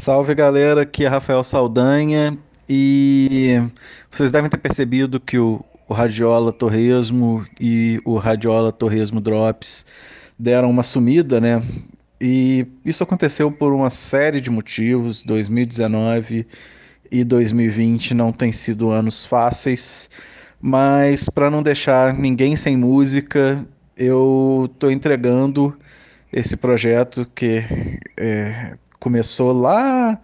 Salve galera, aqui é Rafael Saldanha e vocês devem ter percebido que o, o Radiola Torresmo e o Radiola Torresmo Drops deram uma sumida, né? E isso aconteceu por uma série de motivos. 2019 e 2020 não têm sido anos fáceis, mas para não deixar ninguém sem música, eu estou entregando esse projeto que é, começou lá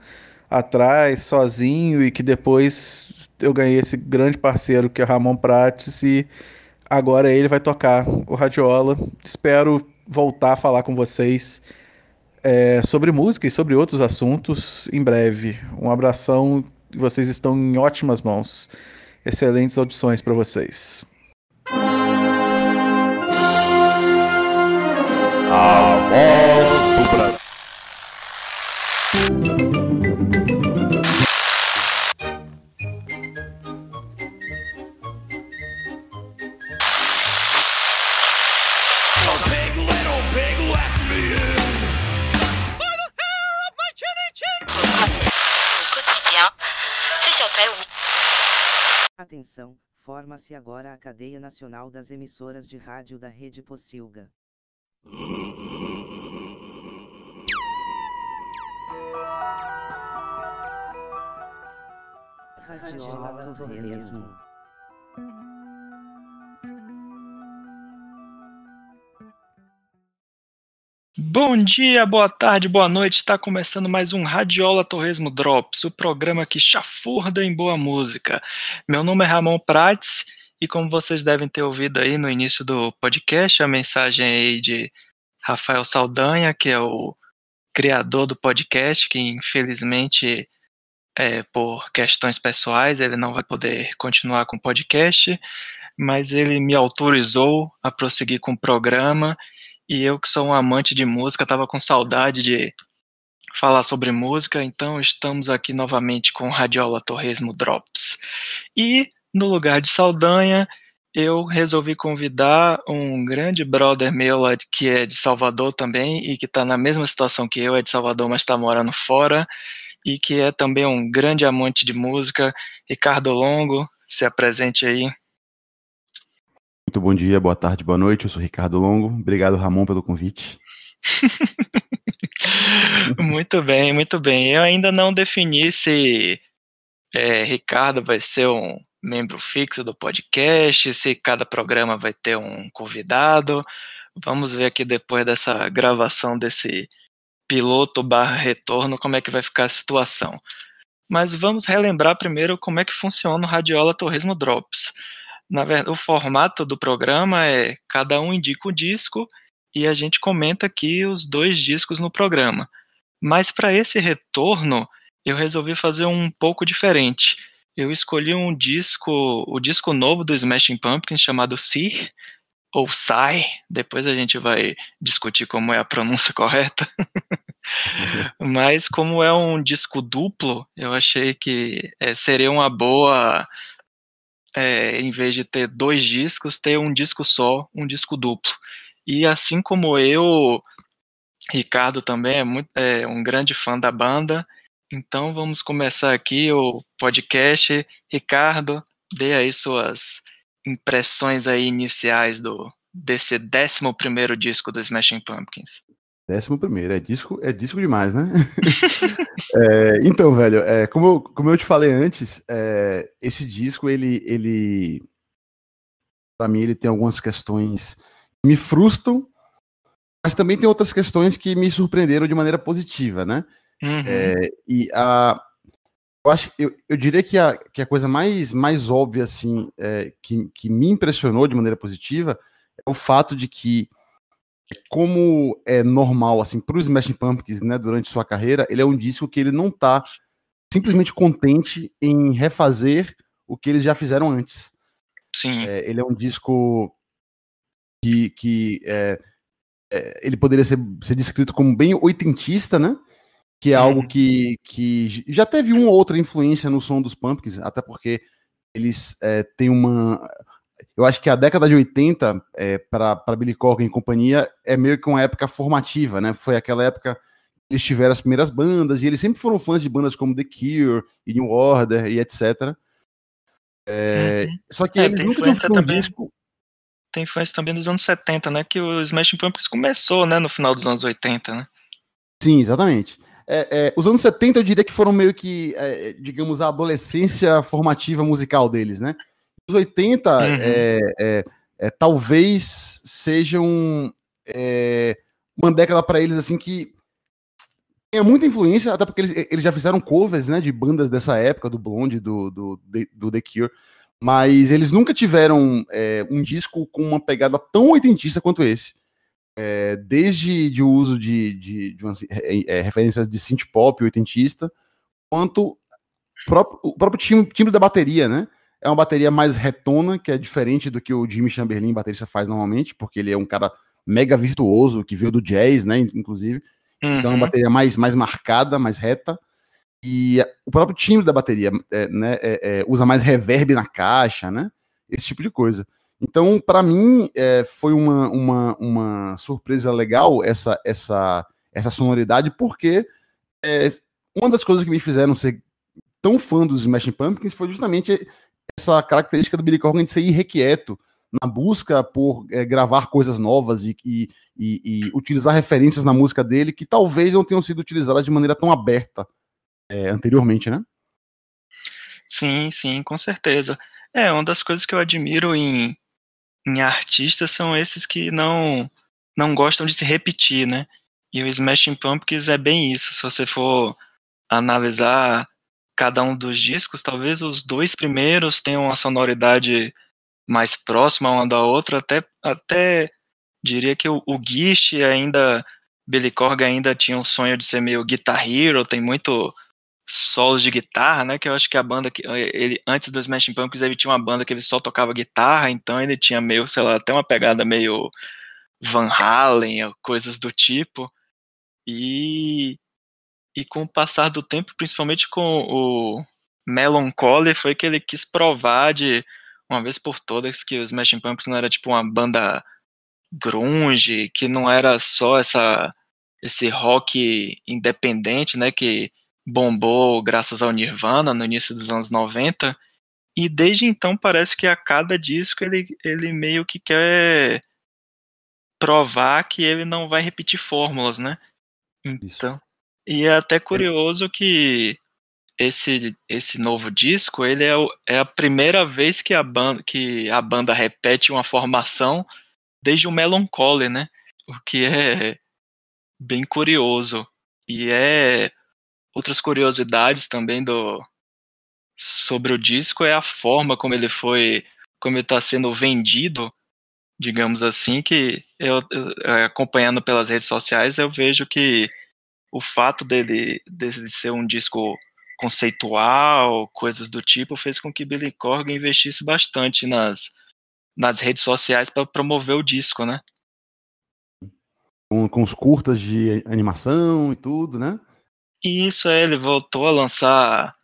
atrás, sozinho, e que depois eu ganhei esse grande parceiro que é Ramon Prates, e agora ele vai tocar o Radiola. Espero voltar a falar com vocês é, sobre música e sobre outros assuntos em breve. Um abração, vocês estão em ótimas mãos. Excelentes audições para vocês. A voz do Brasil. Atenção, forma-se agora a cadeia nacional das emissoras de rádio da Rede Pocilga. Radiola. Bom dia, boa tarde, boa noite. Está começando mais um Radiola Torresmo Drops, o programa que chafurda em boa música. Meu nome é Ramon Prates e como vocês devem ter ouvido aí no início do podcast, a mensagem aí de Rafael Saldanha, que é o criador do podcast, que infelizmente é, por questões pessoais ele não vai poder continuar com o podcast, mas ele me autorizou a prosseguir com o programa e eu que sou um amante de música, estava com saudade de falar sobre música, então estamos aqui novamente com Radiola Torresmo Drops. E no lugar de Saldanha, eu resolvi convidar um grande brother meu que é de Salvador também e que está na mesma situação que eu, é de Salvador, mas está morando fora e que é também um grande amante de música, Ricardo Longo. Se apresente aí. Muito bom dia, boa tarde, boa noite. Eu sou Ricardo Longo. Obrigado, Ramon, pelo convite. muito bem, muito bem. Eu ainda não defini se é, Ricardo vai ser um membro fixo do podcast, se cada programa vai ter um convidado. Vamos ver aqui depois dessa gravação desse piloto barra retorno como é que vai ficar a situação. Mas vamos relembrar primeiro como é que funciona o Radiola Torresmo Drops. Na verdade, o formato do programa é cada um indica o disco e a gente comenta aqui os dois discos no programa. Mas para esse retorno, eu resolvi fazer um pouco diferente. Eu escolhi um disco, o disco novo do Smashing Pumpkins chamado Sir ou Sai, depois a gente vai discutir como é a pronúncia correta. Mas como é um disco duplo, eu achei que é, seria uma boa é, em vez de ter dois discos, ter um disco só, um disco duplo. E assim como eu, Ricardo também é, muito, é um grande fã da banda, então vamos começar aqui o podcast. Ricardo, dê aí suas impressões aí iniciais do desse 11 primeiro disco do Smashing Pumpkins. Décimo primeiro, é disco, é disco demais, né? é, então, velho, é, como, eu, como eu te falei antes, é, esse disco, ele, ele para mim, ele tem algumas questões que me frustram, mas também tem outras questões que me surpreenderam de maneira positiva, né? Uhum. É, e a, eu acho, eu, eu diria que a, que a coisa mais, mais óbvia, assim, é, que, que me impressionou de maneira positiva é o fato de que como é normal assim para os Smashing Pumpkins, né, durante sua carreira, ele é um disco que ele não está simplesmente contente em refazer o que eles já fizeram antes. Sim. É, ele é um disco que, que é, é, ele poderia ser, ser descrito como bem oitentista, né? Que é algo uhum. que, que já teve uma ou outra influência no som dos Pumpkins, até porque eles é, têm uma eu acho que a década de 80, é, para Billy Corgan e companhia, é meio que uma época formativa, né? Foi aquela época eles tiveram as primeiras bandas, e eles sempre foram fãs de bandas como The Cure, e New Order, e etc. É, uhum. Só que é, eles nunca tinham um também. disco tem influência também dos anos 70, né? Que o Smashing Pumpkins começou, né? No final dos anos 80, né? Sim, exatamente. É, é, os anos 70 eu diria que foram meio que, é, digamos, a adolescência formativa musical deles, né? Os 80 uhum. É, é, é, talvez sejam uma década para eles assim que tem muita influência, até porque eles, eles já fizeram covers né, de bandas dessa época, do Blonde, do, do, do The Cure mas eles nunca tiveram um disco com uma pegada tão oitentista quanto esse. É, desde de o uso de, de, de umas, é, é, referências de synth pop oitentista, quanto próprio, o próprio timbre, timbre, da bateria, né? É uma bateria mais retona, que é diferente do que o Jimmy Chamberlain, baterista, faz normalmente, porque ele é um cara mega virtuoso, que veio do jazz, né, inclusive. Uhum. Então é uma uhum. bateria mais, mais marcada, mais reta. E o próprio timbre da bateria é, né, é, é, usa mais reverb na caixa, né? Esse tipo de coisa. Então, para mim, é, foi uma, uma, uma surpresa legal essa, essa, essa sonoridade, porque é, uma das coisas que me fizeram ser tão fã dos Smashing Pumpkins foi justamente essa característica do Billy Corgan de ser irrequieto na busca por é, gravar coisas novas e, e, e, utilizar referências na música dele que talvez não tenham sido utilizadas de maneira tão aberta é, anteriormente, né? Sim, sim, com certeza. É, uma das coisas que eu admiro em, em artistas são esses que não, não gostam de se repetir, né? E o Smashing Pumpkins é bem isso. Se você for analisar cada um dos discos, talvez os dois primeiros tenham uma sonoridade mais próxima uma da outra, até, até diria que o, o Gish ainda, Billy Corgan ainda tinha um sonho de ser meio Guitar Hero, tem muito solos de guitarra, né? Que eu acho que a banda que ele antes dos Smashing Pumpkins ele tinha uma banda que ele só tocava guitarra, então ele tinha meio, sei lá, até uma pegada meio Van Halen, coisas do tipo. E e com o passar do tempo, principalmente com o Melancholy, foi que ele quis provar de uma vez por todas que os Smashing Pumpkins não era tipo uma banda grunge, que não era só essa esse rock independente, né, que bombou graças ao Nirvana no início dos anos 90, e desde então parece que a cada disco ele, ele meio que quer provar que ele não vai repetir fórmulas, né? Então, Isso. e é até curioso que esse esse novo disco, ele é, o, é a primeira vez que a banda que a banda repete uma formação desde o Melancholy, né? O que é bem curioso. E é Outras curiosidades também do sobre o disco é a forma como ele foi, como ele está sendo vendido, digamos assim, que eu, eu, acompanhando pelas redes sociais eu vejo que o fato dele, dele ser um disco conceitual, coisas do tipo, fez com que Billy Corgan investisse bastante nas, nas redes sociais para promover o disco, né? Com, com os curtas de animação e tudo, né? Isso é, ele voltou a lançar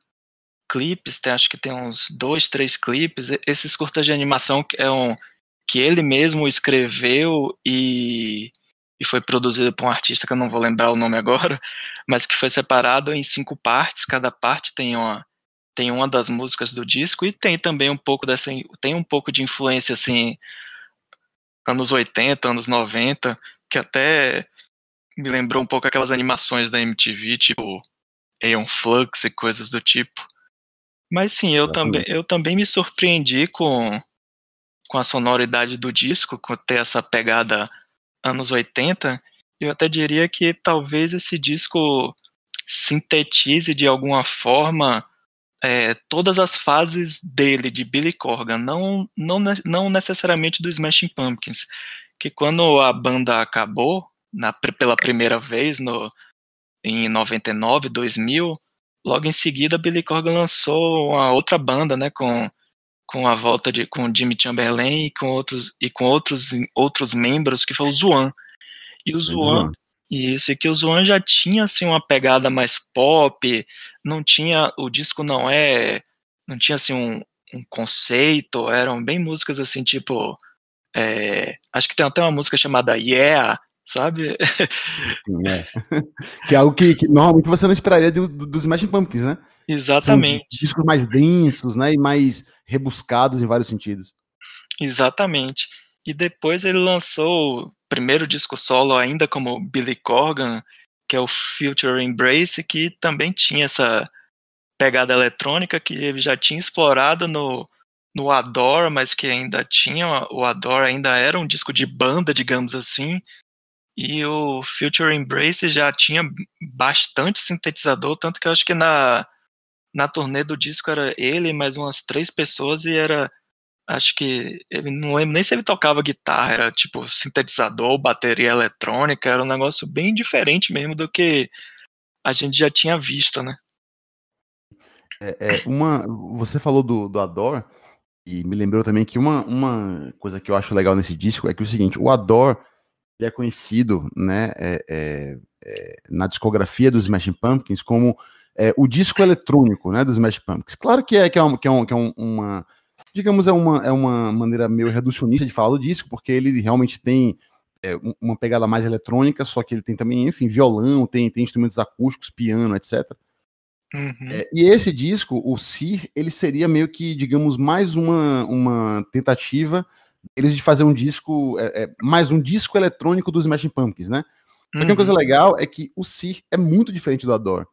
clipes, tem, acho que tem uns dois, três clipes. Esses curtas de animação é um que ele mesmo escreveu e, e foi produzido por um artista que eu não vou lembrar o nome agora, mas que foi separado em cinco partes. Cada parte tem uma tem uma das músicas do disco e tem também um pouco dessa tem um pouco de influência assim anos 80, anos 90, que até me lembrou um pouco aquelas animações da MTV, tipo Aeon Flux e coisas do tipo. Mas sim, eu também, eu também me surpreendi com, com a sonoridade do disco, com ter essa pegada anos 80. Eu até diria que talvez esse disco sintetize de alguma forma é, todas as fases dele, de Billy Corgan, não, não, não necessariamente do Smashing Pumpkins. Que quando a banda acabou, na, pela primeira vez no, em 99, 2000. Logo em seguida, Billy Corgan lançou uma outra banda, né, com, com a volta de com Jimmy Chamberlain e com outros e com outros outros membros que foi o Zuan. E o Zuan, isso, e que o Zuan já tinha assim uma pegada mais pop, não tinha o disco não é não tinha assim um, um conceito, eram bem músicas assim tipo é, acho que tem até uma música chamada Yeah, sabe? Sim, é. que é algo que, que normalmente você não esperaria do, do, dos Smashing Pumpkins, né? Exatamente. São discos mais densos, né? E mais rebuscados em vários sentidos. Exatamente. E depois ele lançou o primeiro disco solo ainda como Billy Corgan, que é o Future Embrace, que também tinha essa pegada eletrônica que ele já tinha explorado no, no Adore, mas que ainda tinha, o Adore ainda era um disco de banda, digamos assim, e o Future Embrace já tinha bastante sintetizador, tanto que eu acho que na, na turnê do disco era ele mais umas três pessoas e era acho que ele não lembro nem se ele tocava guitarra, era tipo sintetizador, bateria eletrônica, era um negócio bem diferente mesmo do que a gente já tinha visto, né? É, é uma, você falou do, do Adore e me lembrou também que uma, uma coisa que eu acho legal nesse disco é que é o seguinte, o É conhecido, né, é, é, é, na discografia dos Smashing Pumpkins como é, o disco eletrônico, né, dos Smashing Pumpkins. Claro que é que é, um, que é, um, que é um, uma digamos, é uma, é uma maneira meio reducionista de falar do disco, porque ele realmente tem é, uma pegada mais eletrônica, só que ele tem também, enfim, violão, tem, tem instrumentos acústicos, piano, etc. Uhum. É, e esse disco, o Sir, ele seria meio que, digamos, mais uma, uma tentativa deles de fazer um disco, é, é, mais um disco eletrônico dos Smashing Pumpkins, né? Uhum. uma coisa legal é que o Sir é muito diferente do Adore.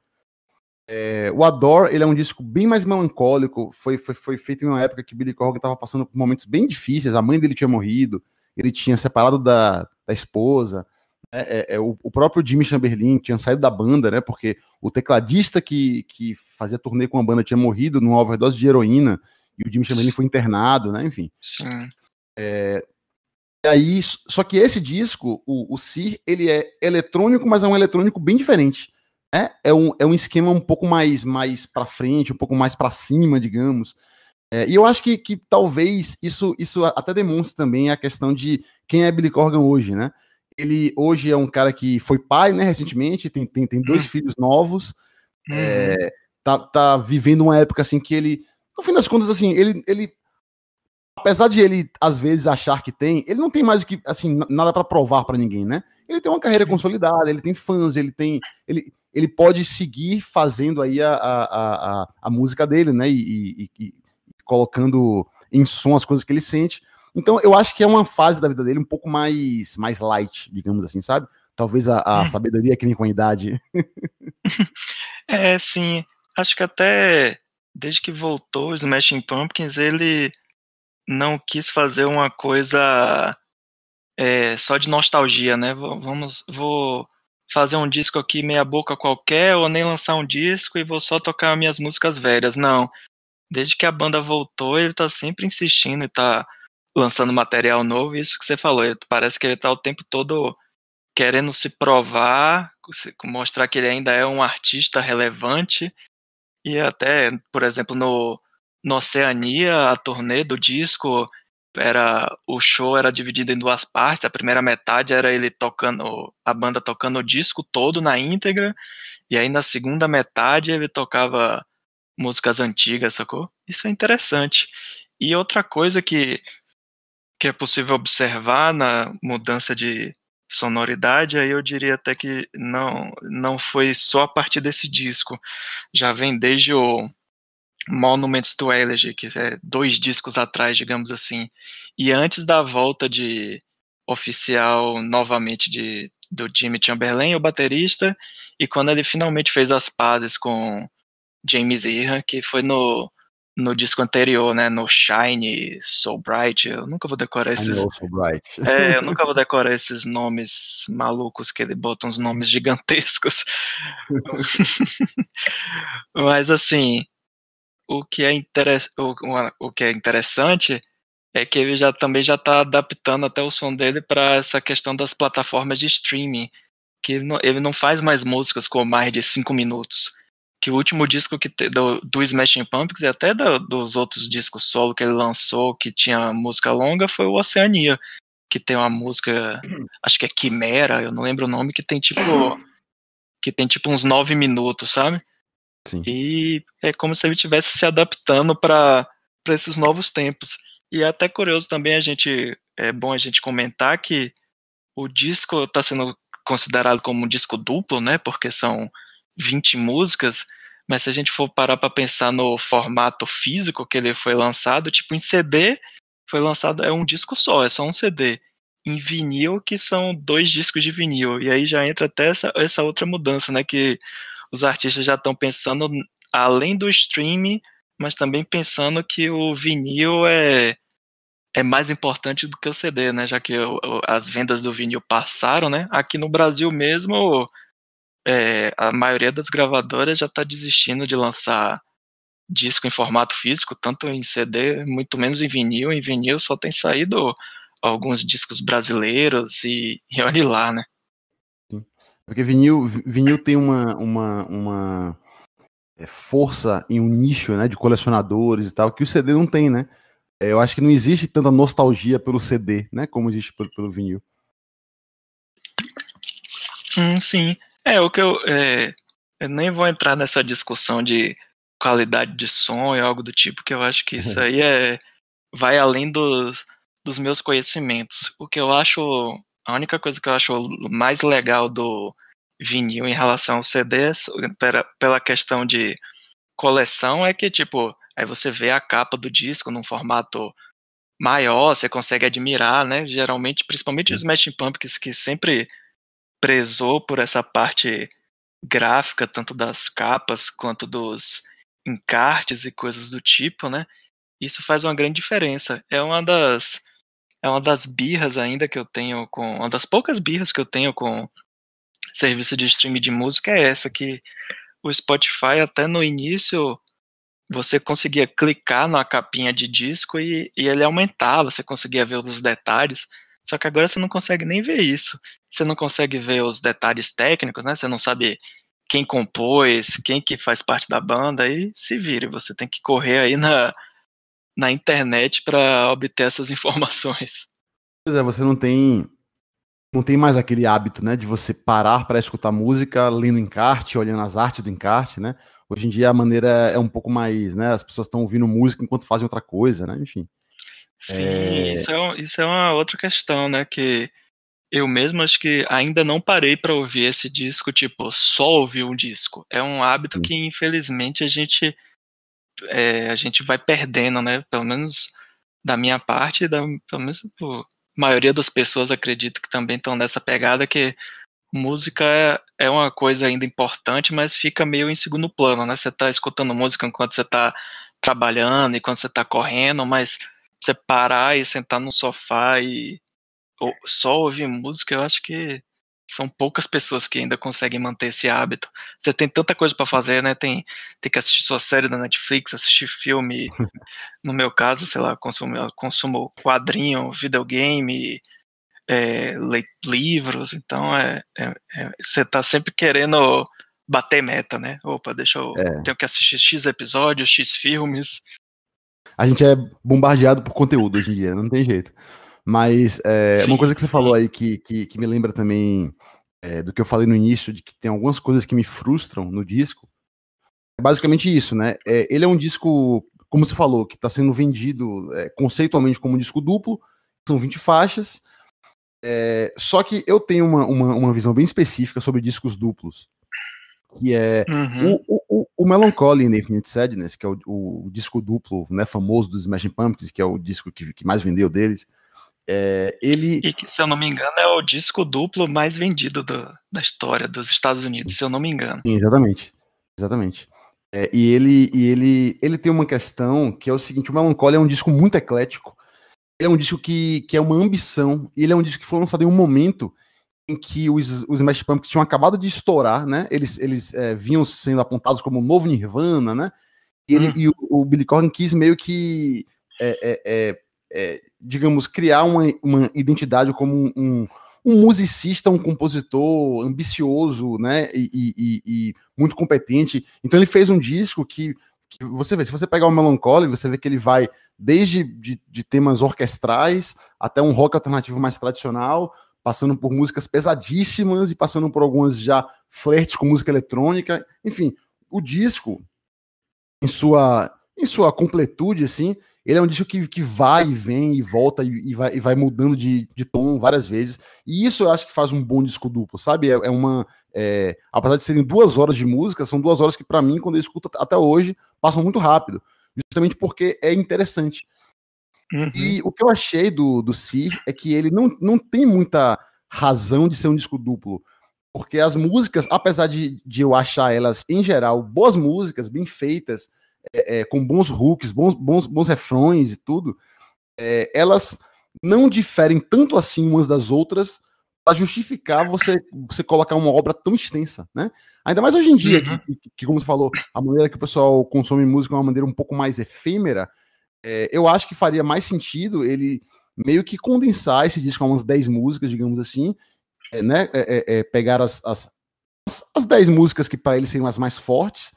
É, o Adore, ele é um disco bem mais melancólico, foi, foi, foi feito em uma época que Billy Corgan estava passando por momentos bem difíceis, a mãe dele tinha morrido, ele tinha separado da, da esposa, né, é, é, o, o, próprio Jimmy Chamberlain tinha saído da banda, né, porque o tecladista que, que fazia turnê com a banda tinha morrido numa overdose de heroína, e o Jimmy Chamberlain foi internado, né, enfim. Sim. É, aí, só que esse disco, o, o Sir, ele é eletrônico, mas é um eletrônico bem diferente é, é, um, é um esquema um pouco mais, mais para frente, um pouco mais para cima, digamos. É, e eu acho que, que talvez isso, isso até demonstre também a questão de quem é Billy Corgan hoje, né? Ele hoje é um cara que foi pai, né, recentemente, tem, tem, tem dois hum. filhos novos, é, tá, tá vivendo uma época assim que ele, no fim das contas, assim, ele, ele apesar de ele às vezes achar que tem, ele não tem mais o que assim nada para provar para ninguém, né? Ele tem uma carreira Sim. consolidada, ele tem fãs, ele tem ele ele pode seguir fazendo aí a, a, a, a música dele, né? E, e, e, colocando em som as coisas que ele sente. Então eu acho que é uma fase da vida dele um pouco mais, mais light, digamos assim, sabe? Talvez a, a hum. sabedoria que vem com a idade. é, sim. Acho que até desde que voltou o Smashing Pumpkins, ele não quis fazer uma coisa é, só de nostalgia, né? Vamos, vou fazer um disco aqui meia boca qualquer, ou nem lançar um disco e vou só tocar minhas músicas velhas. Não. Desde que a banda voltou, ele tá sempre insistindo e tá lançando material novo, isso que você falou, parece que ele tá o tempo todo querendo se provar, mostrar que ele ainda é um artista relevante, e até, por exemplo, no, no Oceania, a turnê do disco, era o show era dividido em duas partes. A primeira metade era ele tocando a banda tocando o disco todo na íntegra, e aí na segunda metade ele tocava músicas antigas, sacou? Isso é interessante. E outra coisa que que é possível observar na mudança de sonoridade, aí eu diria até que não não foi só a partir desse disco. Já vem desde o Monuments to Elegy, que é dois discos atrás, digamos assim, e antes da volta de oficial novamente de do Jimmy Chamberlain, o baterista, e quando ele finalmente fez as pazes com James Iha, que foi no, no disco anterior, né, no Shine, So Bright, eu nunca vou decorar esses... So Bright. É, eu nunca vou decorar esses nomes malucos que ele bota uns nomes gigantescos. Mas assim, o que é, interess... o, o que é interessante é que ele já também já está adaptando até o som dele para essa questão das plataformas de streaming, que ele não, ele não, faz mais músicas com mais de cinco minutos. Que o último disco que te, do, do Smashing Pumpkins e até do, dos outros discos solo que ele lançou que tinha música longa foi o Oceania, que tem uma música, acho que é Quimera, eu não lembro o nome, que tem tipo que tem tipo uns nove minutos, sabe? Sim. E é como se ele estivesse se adaptando para esses novos tempos. E é até curioso também a gente, é bom a gente comentar que o disco está sendo considerado como um disco duplo, né? Porque são 20 músicas, mas se a gente for parar para pensar no formato físico que ele foi lançado, tipo em CD, foi lançado é um disco só, é só um CD. Em vinil, que são dois discos de vinil. E aí já entra até essa, essa outra mudança, né? Que os artistas já estão pensando além do streaming, mas também pensando que o vinil é, é mais importante do que o CD, né? Já que as vendas do vinil passaram, né? Aqui no Brasil mesmo, é, a maioria das gravadoras já está desistindo de lançar disco em formato físico, tanto em CD, muito menos em vinil. Em vinil só tem saído alguns discos brasileiros e, e olhe lá, né? Porque vinil, vinil tem uma, uma, uma é, força em um nicho né, de colecionadores e tal, que o CD não tem, né? É, eu acho que não existe tanta nostalgia pelo CD, né? Como existe pelo, pelo vinil. Hum, sim. É, o que eu, é, eu nem vou entrar nessa discussão de qualidade de som e algo do tipo, que eu acho que isso aí é vai além dos, dos meus conhecimentos. O que eu acho, a única coisa que eu acho mais legal do vinil em relação ao CD, pela, questão de coleção, é que, tipo, aí você vê a capa do disco num formato maior, você consegue admirar, né? Geralmente, principalmente os Smashing Pumpkins, que sempre prezou por essa parte gráfica, tanto das capas quanto dos encartes e coisas do tipo, né? Isso faz uma grande diferença. É uma das é uma das birras ainda que eu tenho com uma das poucas birras que eu tenho com serviço de streaming de música é essa que o Spotify até no início você conseguia clicar na capinha de disco e, e ele aumentava, você conseguia ver os detalhes. Só que agora você não consegue nem ver isso. Você não consegue ver os detalhes técnicos, né? Você não sabe quem compôs, quem que faz parte da banda, aí se vire. Você tem que correr aí na, na internet para obter essas informações. Pois é, você não tem não tem mais aquele hábito, né, de você parar para escutar música, lendo encarte, olhando as artes do encarte, né? Hoje em dia a maneira é um pouco mais, né, as pessoas estão ouvindo música enquanto fazem outra coisa, né? Enfim. Sim, é... Isso, é, isso é uma outra questão, né? Que eu mesmo acho que ainda não parei para ouvir esse disco, tipo, só ouvir um disco. É um hábito que, infelizmente, a gente, é, a gente vai perdendo, né? Pelo menos da minha parte, da, pelo menos a maioria das pessoas acredito que também estão nessa pegada que música é, é uma coisa ainda importante, mas fica meio em segundo plano, né? Você está escutando música enquanto você está trabalhando e quando você está correndo, mas você parar e sentar no sofá e ou, só ouvir música, eu acho que são poucas pessoas que ainda conseguem manter esse hábito. Você tem tanta coisa para fazer, né? Tem, tem que assistir sua série da Netflix, assistir filme. No meu caso, sei lá, consumo, consumo quadrinho, videogame, é, livros. Então, é, é, é, você tá sempre querendo bater meta, né? Opa, deixa eu. É. Tenho que assistir X episódios, X filmes a gente é bombardeado por conteúdo hoje em dia, não tem jeito. Mas é, uma coisa que você falou aí que, que, que me lembra também é, do que eu falei no início, de que tem algumas coisas que me frustram no disco. É basicamente isso, né? É, ele é um disco, como você falou, que está sendo vendido é, conceitualmente como um disco duplo, são 20 faixas. É, só que eu tenho uma, uma, uma visão bem específica sobre discos duplos que é uhum. o, o, o Melancholy in Infinite Sadness, que é o, o, disco duplo né, famoso dos Smashing Pumpkins, que é o disco que, que mais vendeu deles. É, ele... E que, se eu não me engano, é o disco duplo mais vendido do, da história dos Estados Unidos, se eu não me engano. Sim, exatamente. Exatamente. É, e ele, e ele, ele tem uma questão que é o seguinte: o Melancholy é um disco muito eclético. Ele é um disco que, que é uma ambição, e ele é um disco que foi lançado em um momento em que os, os Smash Pumpkins tinham acabado de estourar, né? Eles, eles é, vinham sendo apontados como o novo Nirvana, né? E, ele, hum. e o, o, Billy Corgan quis meio que, é, é, é, é digamos, criar uma, uma identidade como um, um, um, musicista, um compositor ambicioso, né? E, e, e, muito competente. Então ele fez um disco que, que você vê, se você pegar o Melancholy, você vê que ele vai desde de, de temas orquestrais até um rock alternativo mais tradicional, passando por músicas pesadíssimas e passando por algumas já flertes com música eletrônica. Enfim, o disco, em sua, em sua completude, assim, ele é um disco que, que vai e vem e volta e, e, vai, e vai mudando de, de tom várias vezes. E isso eu acho que faz um bom disco duplo, sabe? É, é uma. É, apesar de serem duas horas de música, são duas horas que, para mim, quando eu escuto até hoje, passam muito rápido. Justamente porque é interessante. Uhum. E o que eu achei do, do Sir é que ele não, não tem muita razão de ser um disco duplo. Porque as músicas, apesar de, de eu achar elas, em geral, boas músicas, bem feitas, é, é, com bons hooks, bons, bons, bons refrões e tudo, é, elas não diferem tanto assim umas das outras para justificar você, você colocar uma obra tão extensa, né? Ainda mais hoje em dia, uhum. que, que, que, como você falou, a maneira que o pessoal consome música é uma maneira um pouco mais efêmera, é, eu acho que faria mais sentido ele meio que condensar esse disco a umas 10 músicas, digamos assim, é, né? É, é, pegar as, as, as 10 músicas que para ele seriam as mais fortes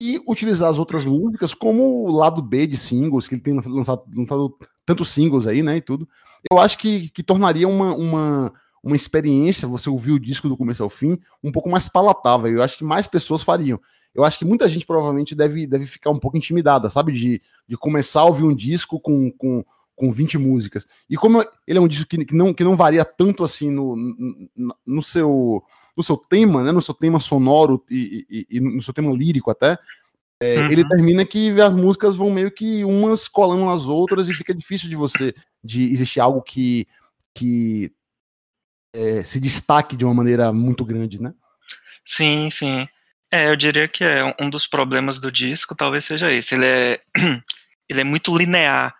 e utilizar as outras músicas como o lado B de singles, que ele tem lançado, lançado tantos singles aí, né, e tudo. Eu acho que, que tornaria uma, uma, uma experiência, você ouvir o disco do começo ao fim, um pouco mais palatável. Eu acho que mais pessoas fariam. Eu acho que muita gente provavelmente deve, deve ficar um pouco intimidada, sabe? De, de começar a ouvir um disco com, com, com 20 músicas. E como ele é um disco que, que, não, que não varia tanto assim no, no, no seu no seu tema, né, no seu tema sonoro e, e, e no seu tema lírico até, é, uhum. ele termina que as músicas vão meio que umas colando nas outras e fica difícil de você, de existir algo que, que é, se destaque de uma maneira muito grande, né? Sim, sim. É, eu diria que é um dos problemas do disco, talvez seja esse. Ele é, ele é muito linear.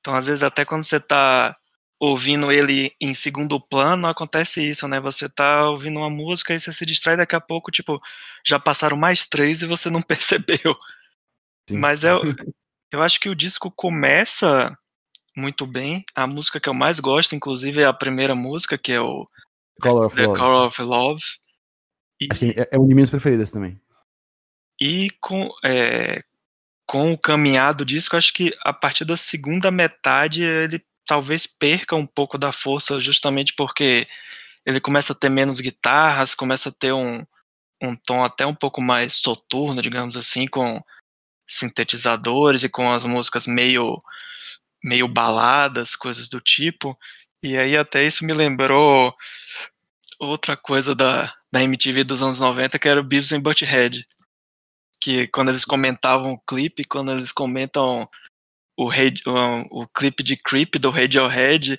Então, às vezes, até quando você está ouvindo ele em segundo plano, acontece isso, né? Você tá ouvindo uma música e você se distrai daqui a pouco, tipo, já passaram mais três e você não percebeu. Sim. Mas eu, eu acho que o disco começa muito bem. A música que eu mais gosto, inclusive, é a primeira música, que é o Color of The Love. Color of Love. E, é, é uma de minhas preferidas também. E com, é, com o caminhar do disco, acho que a partir da segunda metade ele talvez perca um pouco da força justamente porque ele começa a ter menos guitarras, começa a ter um, um tom até um pouco mais soturno, digamos assim, com sintetizadores e com as músicas meio meio baladas, coisas do tipo. E aí até isso me lembrou outra coisa da, da MTV dos anos 90, que era o Beavis and Butthead. Que quando eles comentavam o clipe, quando eles comentam o, o, o clipe de Creep do Radiohead,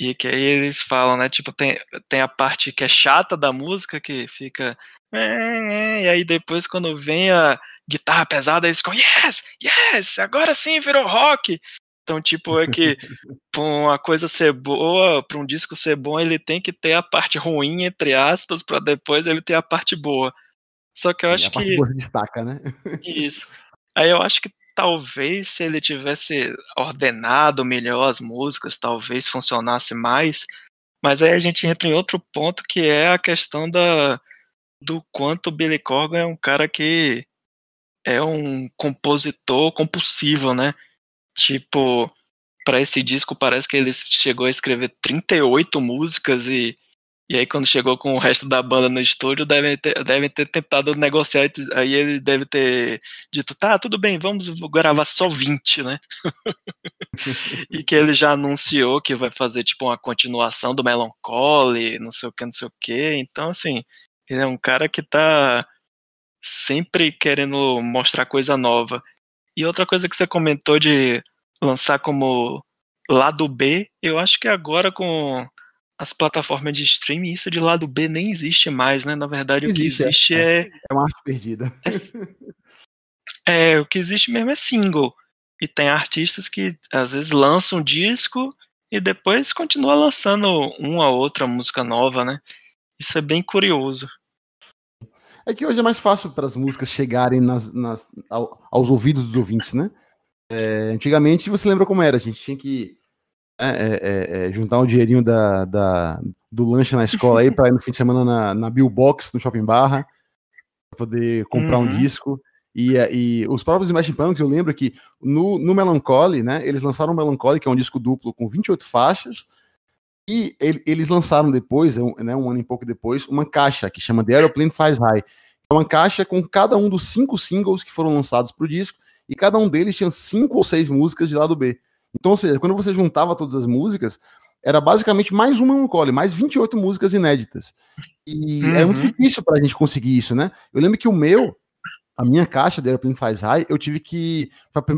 e que aí eles falam, né, tipo, tem, tem a parte que é chata da música, que fica... E aí depois quando vem a guitarra pesada, eles ficam, yes, yes, agora sim virou rock. Então, tipo, é que pra uma coisa ser boa, para um disco ser bom, ele tem que ter a parte ruim, entre aspas, para depois ele ter a parte boa. Só que eu acho e a parte que. Boa destaca, né? Isso. Aí eu acho que talvez se ele tivesse ordenado melhor as músicas, talvez funcionasse mais. Mas aí a gente entra em outro ponto que é a questão da do quanto Billy Corgan é um cara que é um compositor compulsivo, né? Tipo, para esse disco parece que ele chegou a escrever 38 músicas e e aí, quando chegou com o resto da banda no estúdio, devem ter, devem ter tentado negociar. Aí ele deve ter dito: tá, tudo bem, vamos gravar só 20, né? e que ele já anunciou que vai fazer, tipo, uma continuação do Melancholy, não sei o que, não sei o que. Então, assim, ele é um cara que tá sempre querendo mostrar coisa nova. E outra coisa que você comentou de lançar como lado B, eu acho que agora com as plataformas de streaming, isso de lado B nem existe mais, né? Na verdade, existe, o que existe é. É, é uma arte perdida. É, é, o que existe mesmo é single. E tem artistas que às vezes lançam um disco e depois continua lançando uma ou outra música nova, né? Isso é bem curioso. É que hoje é mais fácil para as músicas chegarem nas, nas, aos ouvidos dos ouvintes, né? É, antigamente você lembra como era? A gente tinha que é, é, é, é, juntar um dinheirinho da, da, do lanche na escola aí para ir no fim de semana na, na Bill Box, no Shopping Barra, para poder comprar uhum. um disco. E, e os próprios Imagine Punks, eu lembro que no, no Melancholy, né, eles lançaram o Melancholy, que é um disco duplo com 28 faixas, e ele, eles lançaram depois, né, um ano e pouco depois, uma caixa que chama The Aeroplane Flies High. É uma caixa com cada um dos cinco singles que foram lançados para o disco, e cada um deles tinha cinco ou seis músicas de lado B. Então, ou seja, quando você juntava todas as músicas, era basicamente mais uma Melancholy, mais 28 músicas inéditas. E uhum. é muito difícil pra gente conseguir isso, né? Eu lembro que o meu, a minha caixa da Airplane Faz High, eu tive que.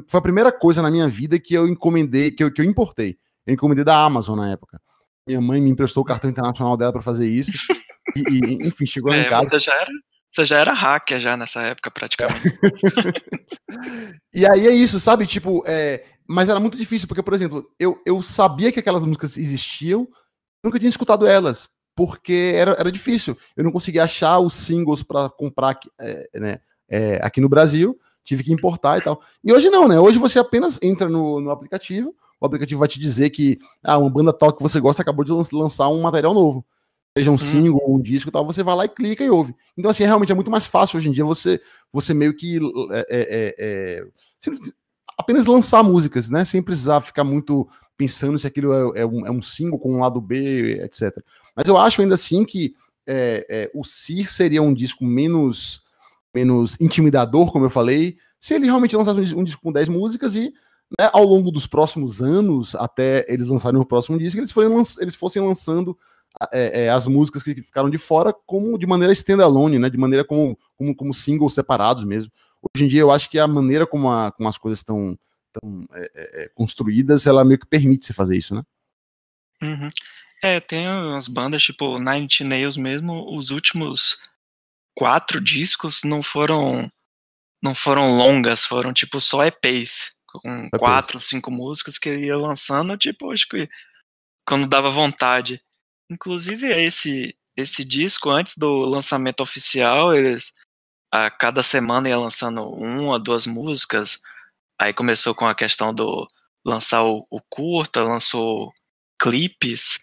Foi a primeira coisa na minha vida que eu encomendei, que eu, que eu importei. Eu encomendei da Amazon na época. Minha mãe me emprestou o cartão internacional dela para fazer isso. E, e, enfim, chegou é, em casa. Você já, era, você já era hacker já nessa época, praticamente. e aí é isso, sabe? Tipo, é, mas era muito difícil, porque, por exemplo, eu, eu sabia que aquelas músicas existiam, nunca tinha escutado elas, porque era, era difícil. Eu não conseguia achar os singles para comprar é, né, é, aqui no Brasil, tive que importar e tal. E hoje não, né? Hoje você apenas entra no, no aplicativo, o aplicativo vai te dizer que ah, uma banda tal que você gosta acabou de lançar um material novo. Seja um hum. single, um disco e tal, você vai lá e clica e ouve. Então, assim, realmente é muito mais fácil hoje em dia você, você meio que é, é, é, apenas lançar músicas, né? Sem precisar ficar muito pensando se aquilo é, é, um, é um single com um lado B, etc. Mas eu acho ainda assim que é, é, o Sir seria um disco menos, menos intimidador, como eu falei, se ele realmente lançasse um, um disco com 10 músicas e né, ao longo dos próximos anos, até eles lançarem o próximo disco, eles, forem, eles fossem lançando é, é, as músicas que ficaram de fora como de maneira standalone, né, de maneira como, como, como singles separados mesmo. Hoje em dia, eu acho que a maneira como, a, como as coisas estão é, é, é, construídas, ela meio que permite você fazer isso, né? Uhum. É, tem umas bandas tipo Nine Inch Nails mesmo, os últimos quatro discos não foram não foram longas, foram tipo só EPs, com EPs. quatro, cinco músicas que ia lançando, tipo, acho que quando dava vontade. Inclusive esse esse disco antes do lançamento oficial, eles a cada semana ia lançando uma, duas músicas. Aí começou com a questão do lançar o, o curta, lançou clipes.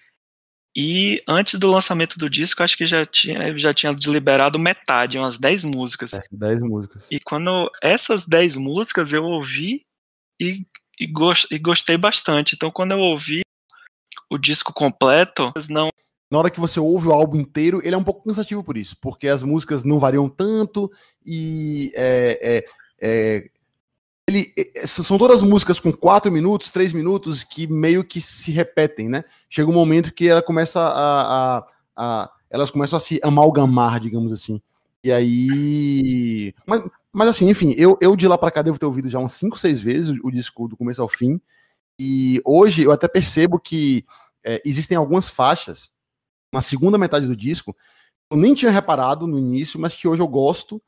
E antes do lançamento do disco, acho que já tinha, já tinha liberado metade, umas 10 músicas. É, 10 músicas. E quando essas 10 músicas eu ouvi e, e gostei bastante. Então quando eu ouvi o disco completo, não na hora que você ouve o álbum inteiro, ele é um pouco cansativo por isso, porque as músicas não variam tanto e é, é, é, ele, é, são todas músicas com quatro minutos, três minutos que meio que se repetem, né? Chega um momento que ela começa a, a, a elas começam a se amalgamar, digamos assim. E aí, mas, mas assim, enfim, eu, eu de lá para cá devo ter ouvido já umas cinco, seis vezes o disco do começo ao fim. E hoje eu até percebo que é, existem algumas faixas na segunda metade do disco, eu nem tinha reparado no início, mas que hoje eu gosto.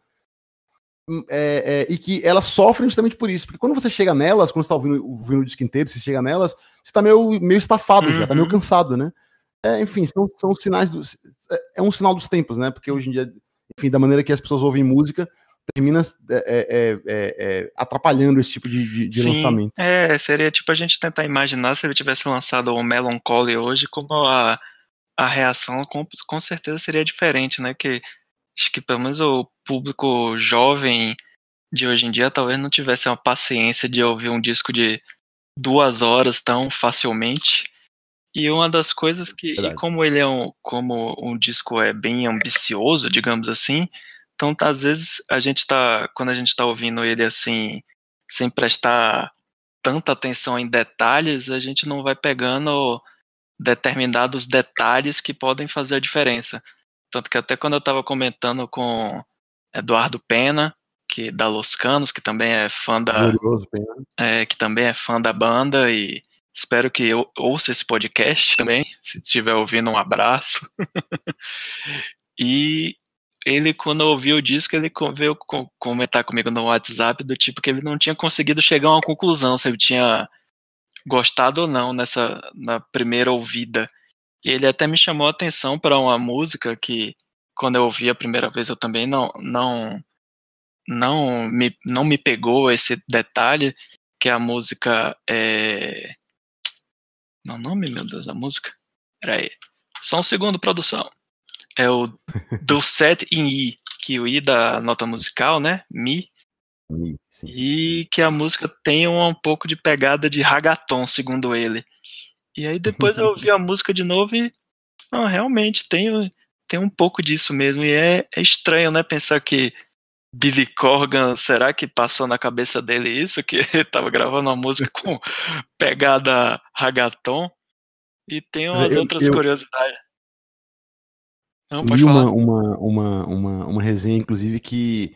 Hum, é, é, e que elas sofrem justamente por isso. Porque quando você chega nelas, quando você tá ouvindo, ouvindo o disco inteiro, você chega nelas, você tá meio, meio estafado uhum. já, tá meio uhum. cansado, né? É, enfim, são, são sinais dos. É, é um sinal dos tempos, né? Porque hoje em dia, enfim, da maneira que as pessoas ouvem música, termina é, é, é, atrapalhando esse tipo de, de, de Sim, lançamento. É, seria tipo a gente tentar imaginar se ele tivesse lançado o Melancholy hoje como a a reação com, com certeza seria diferente, né? Que acho que pelo menos o público jovem de hoje em dia talvez não tivesse uma paciência de ouvir um disco de duas horas tão facilmente. E uma das coisas que, como ele é um, como um disco é bem ambicioso, digamos assim, então tá, às vezes a gente tá, quando a gente tá ouvindo ele assim, sem prestar tanta atenção em detalhes, a gente não vai pegando determinados detalhes que podem fazer a diferença. Tanto que até quando eu estava comentando com Eduardo Pena, que da Los Canos, que também é fã da é, que também é fã da banda e espero que eu ouça esse podcast também, se estiver ouvindo um abraço. e ele quando ouviu o disco, ele veio comentar comigo no WhatsApp do tipo que ele não tinha conseguido chegar a uma conclusão se ele tinha gostado ou não nessa na primeira ouvida. Ele até me chamou a atenção para uma música que quando eu ouvi a primeira vez eu também não não não me não me pegou esse detalhe que a música é não nome meu Deus da música? Aí só um segundo produção. É o do set em I que o I da nota musical né? Mi Sim. E que a música tem um pouco de pegada de ragaton, segundo ele. E aí depois eu ouvi a música de novo e não, realmente tem, tem um pouco disso mesmo. E é, é estranho, né? Pensar que Billy Corgan, será que passou na cabeça dele isso? Que ele tava gravando uma música com pegada ragaton? E tem umas eu, outras eu, curiosidades. Não, pode falar. Uma, uma, uma, uma, uma resenha, inclusive, que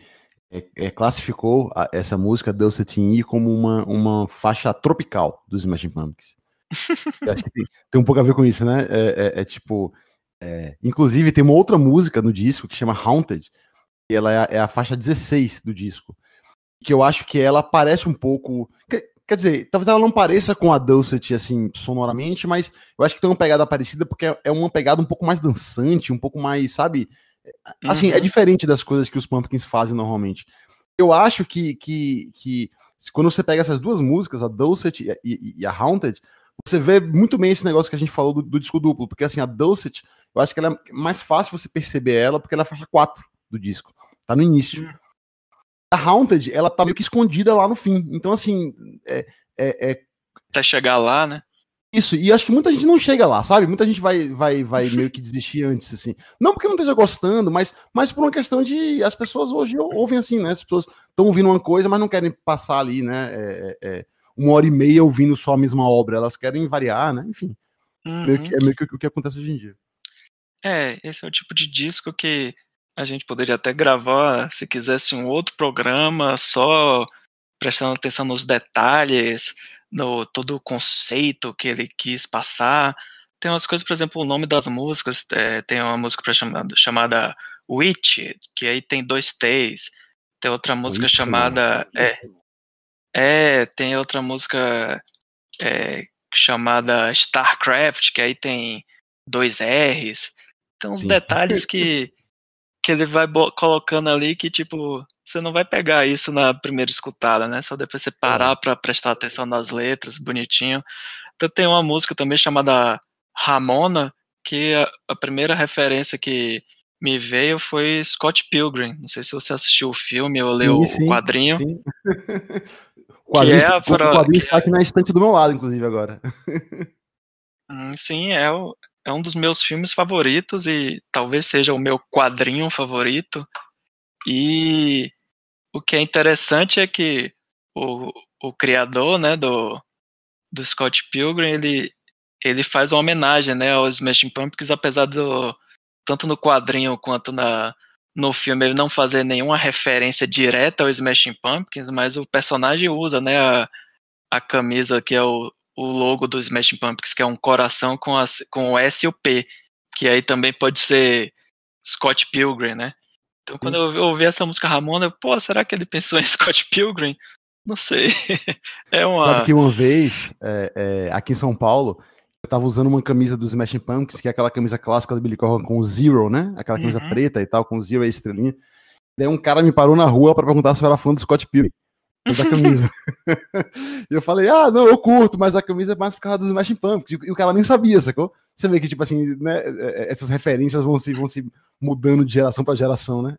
é, é, classificou a, essa música in E como uma, uma faixa tropical dos Smashing Pumpkins. acho que tem, tem, um pouco a ver com isso, né? É, é, é tipo. É, inclusive, tem uma outra música no disco que chama Haunted, e ela é a, a faixa 16 do disco. Que eu acho que ela parece um pouco. Quer dizer, talvez ela não pareça com a Dulcet, assim, sonoramente, mas eu acho que tem uma pegada parecida porque é uma pegada um pouco mais dançante, um pouco mais, sabe? Assim, é uhum. é diferente das coisas que os Pumpkins fazem normalmente. Eu acho que, que, que quando você pega essas duas músicas, a Dulcet e, e, e, a Haunted, você vê muito bem esse negócio que a gente falou do, do, disco duplo, porque assim, a Dulcet, eu acho que ela é mais fácil você perceber ela, porque ela é a faixa 4 do disco, tá no início. Uhum a Haunted, ela tá meio que escondida lá no fim. Então, assim, é, é, é... Até chegar lá, né? Isso, e acho que muita gente não chega lá, sabe? Muita gente vai, vai, vai meio que desistir antes, assim. Não porque não esteja gostando, mas, mas por uma questão de. As pessoas hoje ouvem assim, né? As pessoas estão ouvindo uma coisa, mas não querem passar ali, né? É, é, é, uma hora e meia ouvindo só a mesma obra. Elas querem variar, né? Enfim. Uhum. Meio que, é meio que o que acontece hoje em dia. É, esse é o tipo de disco que a gente poderia até gravar, se quisesse, um outro programa só prestando atenção nos detalhes, no todo o conceito que ele quis passar. Tem umas coisas, por exemplo, o nome das músicas, é, tem uma música chamada, chamada Witch, que aí tem dois T's. Tem outra música Witch, chamada. É, é, tem outra música é, chamada StarCraft, que aí tem dois R's. Tem uns Sim. detalhes que que ele vai colocando ali que, tipo, você não vai pegar isso na primeira escutada, né? Só depois você parar para prestar atenção nas letras, bonitinho. Então tem uma música também chamada Ramona, que a, a primeira referência que me veio foi Scott Pilgrim. Não sei se você assistiu o filme ou leu sim, o quadrinho. Sim. o quadrinho, é o quadrinho está aqui na estante do meu lado, inclusive, agora. Hum, sim, é o, é um dos meus filmes favoritos e talvez seja o meu quadrinho favorito. E o que é interessante é que o, o criador, né, do, do Scott Pilgrim, ele, ele faz uma homenagem, né, aos Smashing Pumpkins, apesar do tanto no quadrinho quanto na no filme ele não fazer nenhuma referência direta ao Smashing Pumpkins, mas o personagem usa, né, a, a camisa que é o, o logo do Smashing Pumpkins, que é um coração com, as, com o S e o P, que aí também pode ser Scott Pilgrim, né? Então quando eu ouvi essa música Ramona, eu, pô, será que ele pensou em Scott Pilgrim? Não sei. é uma. Sabe que uma vez, é, é, aqui em São Paulo, eu tava usando uma camisa dos Smashing Pumpkins, que é aquela camisa clássica do Billy Corgan com o Zero, né? Aquela camisa uhum. preta e tal, com o Zero e a estrelinha. Daí um cara me parou na rua para perguntar se eu era fã do Scott Pilgrim da camisa. e eu falei, ah, não, eu curto, mas a camisa é mais por causa dos Smashing Pumpkins. E o cara nem sabia, sacou? Você vê que, tipo assim, né, é, é, essas referências vão se, vão se mudando de geração para geração, né?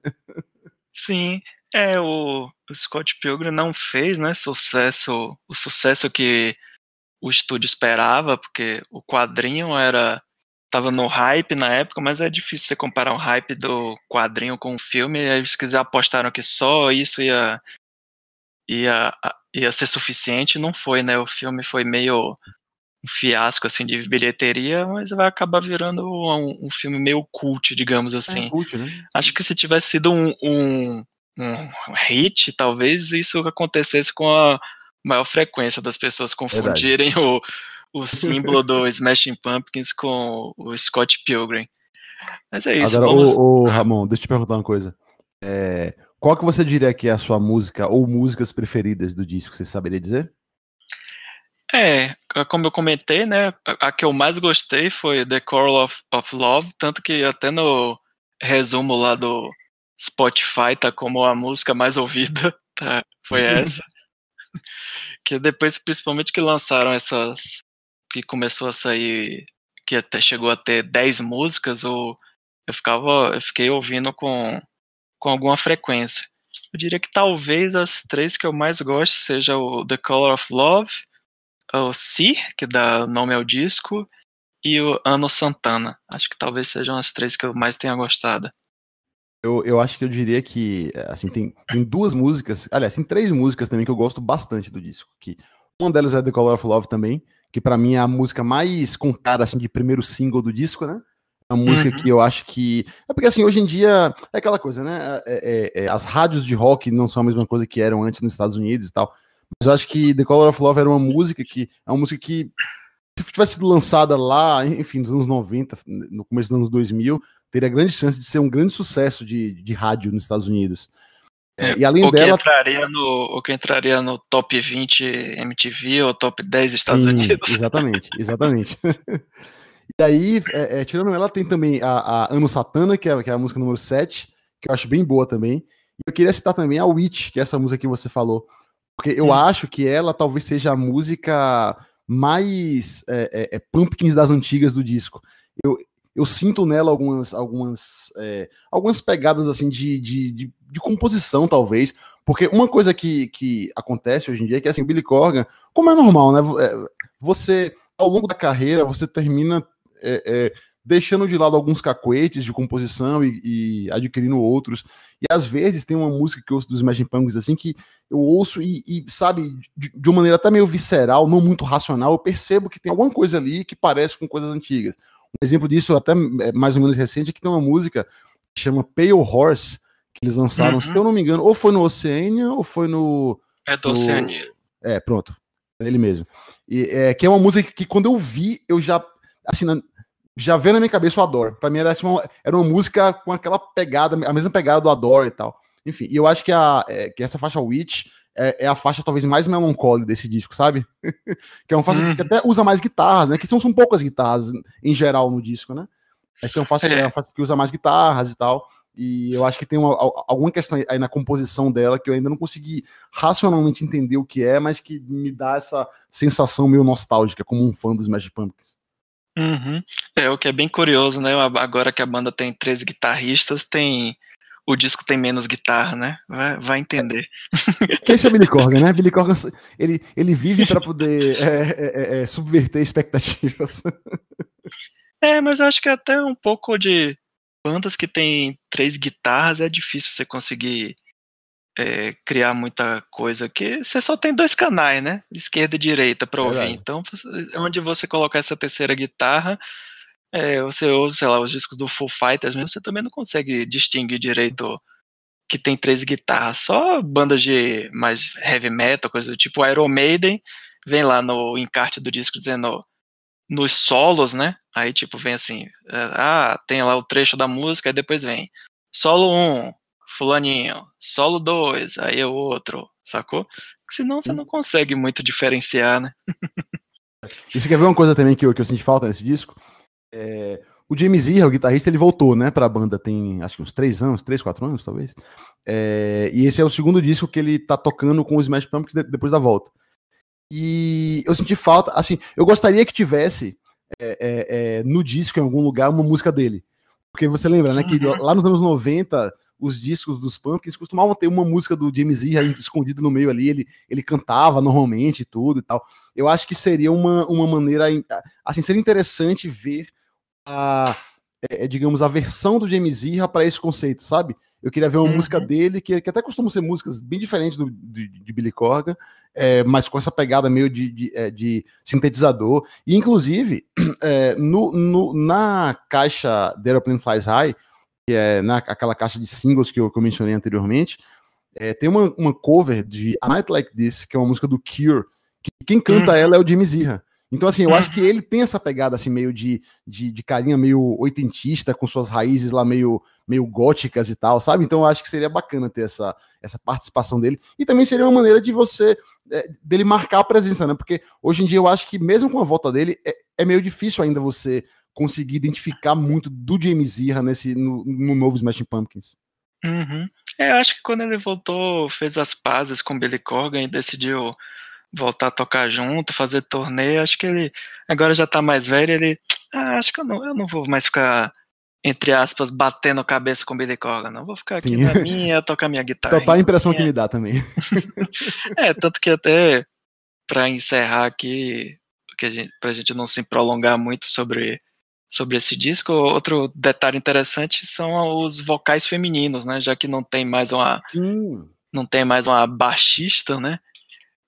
Sim, é, o, Scott Pilgrim não fez, né, sucesso, o sucesso que o estúdio esperava, porque o quadrinho era tava no hype na época, mas é difícil você comparar o hype do quadrinho com o filme. Eles quiser apostaram que só isso ia ia, ia ser suficiente, não foi, né? O filme foi meio um fiasco assim de bilheteria, mas vai acabar virando um, um filme meio cult, digamos é assim. É cult, né? Acho que se tivesse sido um, um, um, hit, talvez isso acontecesse com a maior frequência das pessoas confundirem o, o símbolo do Smashing Pumpkins com o Scott Pilgrim. Mas é isso. Agora, vamos... ô, ô, Ramon, deixa eu te perguntar uma coisa. É, qual que você diria que é a sua música ou músicas preferidas do disco? Você saberia dizer? É, como eu comentei, né, a que eu mais gostei foi The Coral of, of Love, tanto que até no resumo lá do Spotify tá como a música mais ouvida, tá, foi uhum. essa. que depois, principalmente que lançaram essas, que começou a sair, que até chegou a ter 10 músicas, ou eu ficava, eu fiquei ouvindo com com alguma frequência. Eu diria que talvez as três que eu mais gosto seja o The Color of Love, o Si, que dá nome ao disco, e o Ano Santana. Acho que talvez sejam as três que eu mais tenha gostado. eu, eu acho que eu diria que, assim, tem, tem duas músicas, aliás, tem três músicas também que eu gosto bastante do disco, que uma delas é The Color of Love também, que para mim é a música mais contada, assim, de primeiro single do disco, né? É uma música uhum. que eu acho que. É porque, assim, hoje em dia é aquela coisa, né? É, é, é, as rádios de rock não são a mesma coisa que eram antes nos Estados Unidos e tal. Mas eu acho que The Color of Love era uma música que. É uma música que, se tivesse sido lançada lá, enfim, nos anos 90, no começo dos anos 2000, teria grande chance de ser um grande sucesso de, de rádio nos Estados Unidos. É, e além o dela. Que entraria no, o que entraria no top 20 MTV ou top 10 Estados Sim, Unidos. Exatamente, exatamente. e aí, é, é, tirando ela, tem também a, a Ano Satana, que é, que é a música número 7, que eu acho bem boa também. E eu queria citar também a Witch, que é essa música que você falou. Porque eu hum. acho que ela talvez seja a música mais é, é, é Pumpkins das antigas do disco. Eu, eu sinto nela algumas algumas, é, algumas pegadas assim de, de, de, de, composição, talvez. Porque uma coisa que, que acontece hoje em dia é que assim, o Billy Corgan, como é normal, né? É, você, ao longo da carreira, você termina é, é, deixando de lado alguns cacuetes de composição e, e, adquirindo outros. E às vezes tem uma música que eu ouço dos Imagine Pumpkins assim que eu ouço e, e sabe, de, de, uma maneira até meio visceral, não muito racional, eu percebo que tem alguma coisa ali que parece com coisas antigas. Um exemplo disso, até é, mais ou menos recente, é que tem uma música que chama Pale Horse, que eles lançaram, uhum. se eu não me engano, ou foi no Oceania, ou foi no. É do no... Oceania. É, pronto. É ele mesmo. E, é, que é uma música que quando eu vi, eu já. Assim, já veio na minha cabeça o Adore. Pra mim era, assim, uma, era uma música com aquela pegada, a mesma pegada do Adore e tal. Enfim, e eu acho que, a, é, que essa faixa Witch é, é, a faixa talvez mais melancólica desse disco, sabe? que é uma faixa que uhum. até usa mais guitarras, né? Que são, são poucas guitarras em geral no disco, né? Mas tem uma faixa, é. uma faixa que usa mais guitarras e tal. E eu acho que tem uma, alguma questão aí na composição dela que eu ainda não consegui racionalmente entender o que é, mas que me dá essa sensação meio nostálgica, como um fã dos Magic Pumpkins. Uhum. É o que é bem curioso, né? Agora que a banda tem três guitarristas, tem o disco tem menos guitarra, né? Vai, vai entender. Que esse é Billy Corgan, né? Billy Corgan, ele, ele vive para poder é, é, é, é, subverter expectativas. É, mas eu acho que até um pouco de bandas que tem três guitarras é difícil você conseguir é, criar muita coisa, que você só tem dois canais, né? Esquerda e direita para ouvir. Então, onde você colocar essa terceira guitarra, é, você ouve, sei lá, os discos do Full Fighters mesmo, você também não consegue distinguir direito que tem três guitarras. Só bandas de mais heavy metal, coisa do tipo Iron Maiden, vem lá no encarte do disco dizendo nos solos, né? Aí tipo vem assim, é, ah, tem lá o trecho da música, aí depois vem solo 1, fulaninho, solo 2, aí é o outro, sacou? Porque senão você hum. não consegue muito diferenciar, né? e você quer ver uma coisa também que eu, que eu senti falta nesse disco? É, o James Iha, o guitarrista, ele voltou, né, pra banda tem acho que uns três anos, três, quatro anos, talvez. É, e esse é o segundo disco que ele tá tocando com os Smash Pumpkins depois da volta. E eu senti falta, assim, eu gostaria que tivesse é, é, é, no disco, em algum lugar, uma música dele. Porque você lembra, né, que uhum. lá nos anos 90 os discos dos Pumpkins costumavam ter uma música do James Iha escondida no meio ali, ele, ele cantava normalmente e tudo e tal. Eu acho que seria uma, uma maneira, assim, seria interessante ver a, é, é, digamos, a versão do James Iha para esse conceito, sabe? Eu queria ver uma uhum. música dele, que, que até costumam ser músicas bem diferentes do, de, de Billy Corgan, é, mas com essa pegada meio de, de, é, de sintetizador. E, inclusive, é, no, no, na caixa The Aeroplane Flies High, que é na, aquela caixa de singles que eu, que eu mencionei anteriormente, é, tem uma, uma cover de A Night Like This, que é uma música do Cure, que quem canta uhum. ela é o James Iha. Então, assim, eu acho que ele tem essa pegada, assim, meio de, de, de carinha meio oitentista, com suas raízes lá meio, meio góticas e tal, sabe? Então, eu acho que seria bacana ter essa, essa participação dele. E também seria uma maneira de você, é, dele marcar a presença, né? Porque hoje em dia eu acho que, mesmo com a volta dele, é, é meio difícil ainda você conseguir identificar muito do James Iha nesse, no, no novo Smashing Pumpkins. Uhum. É, eu acho que quando ele voltou, fez as pazes com Billy Corgan e decidiu voltar a tocar junto, fazer torneio. Acho que ele agora já tá mais velho, ele. Ah, acho que eu não, eu não vou mais ficar, entre aspas, batendo a cabeça com Billy Corgan, não. Vou ficar aqui Sim. na minha, tocar minha guitarra. Total a impressão que me dá também. é, tanto que até para encerrar aqui, que a gente, pra gente não se prolongar muito sobre sobre esse disco. Outro detalhe interessante são os vocais femininos, né? Já que não tem mais uma Sim. não tem mais uma baixista, né?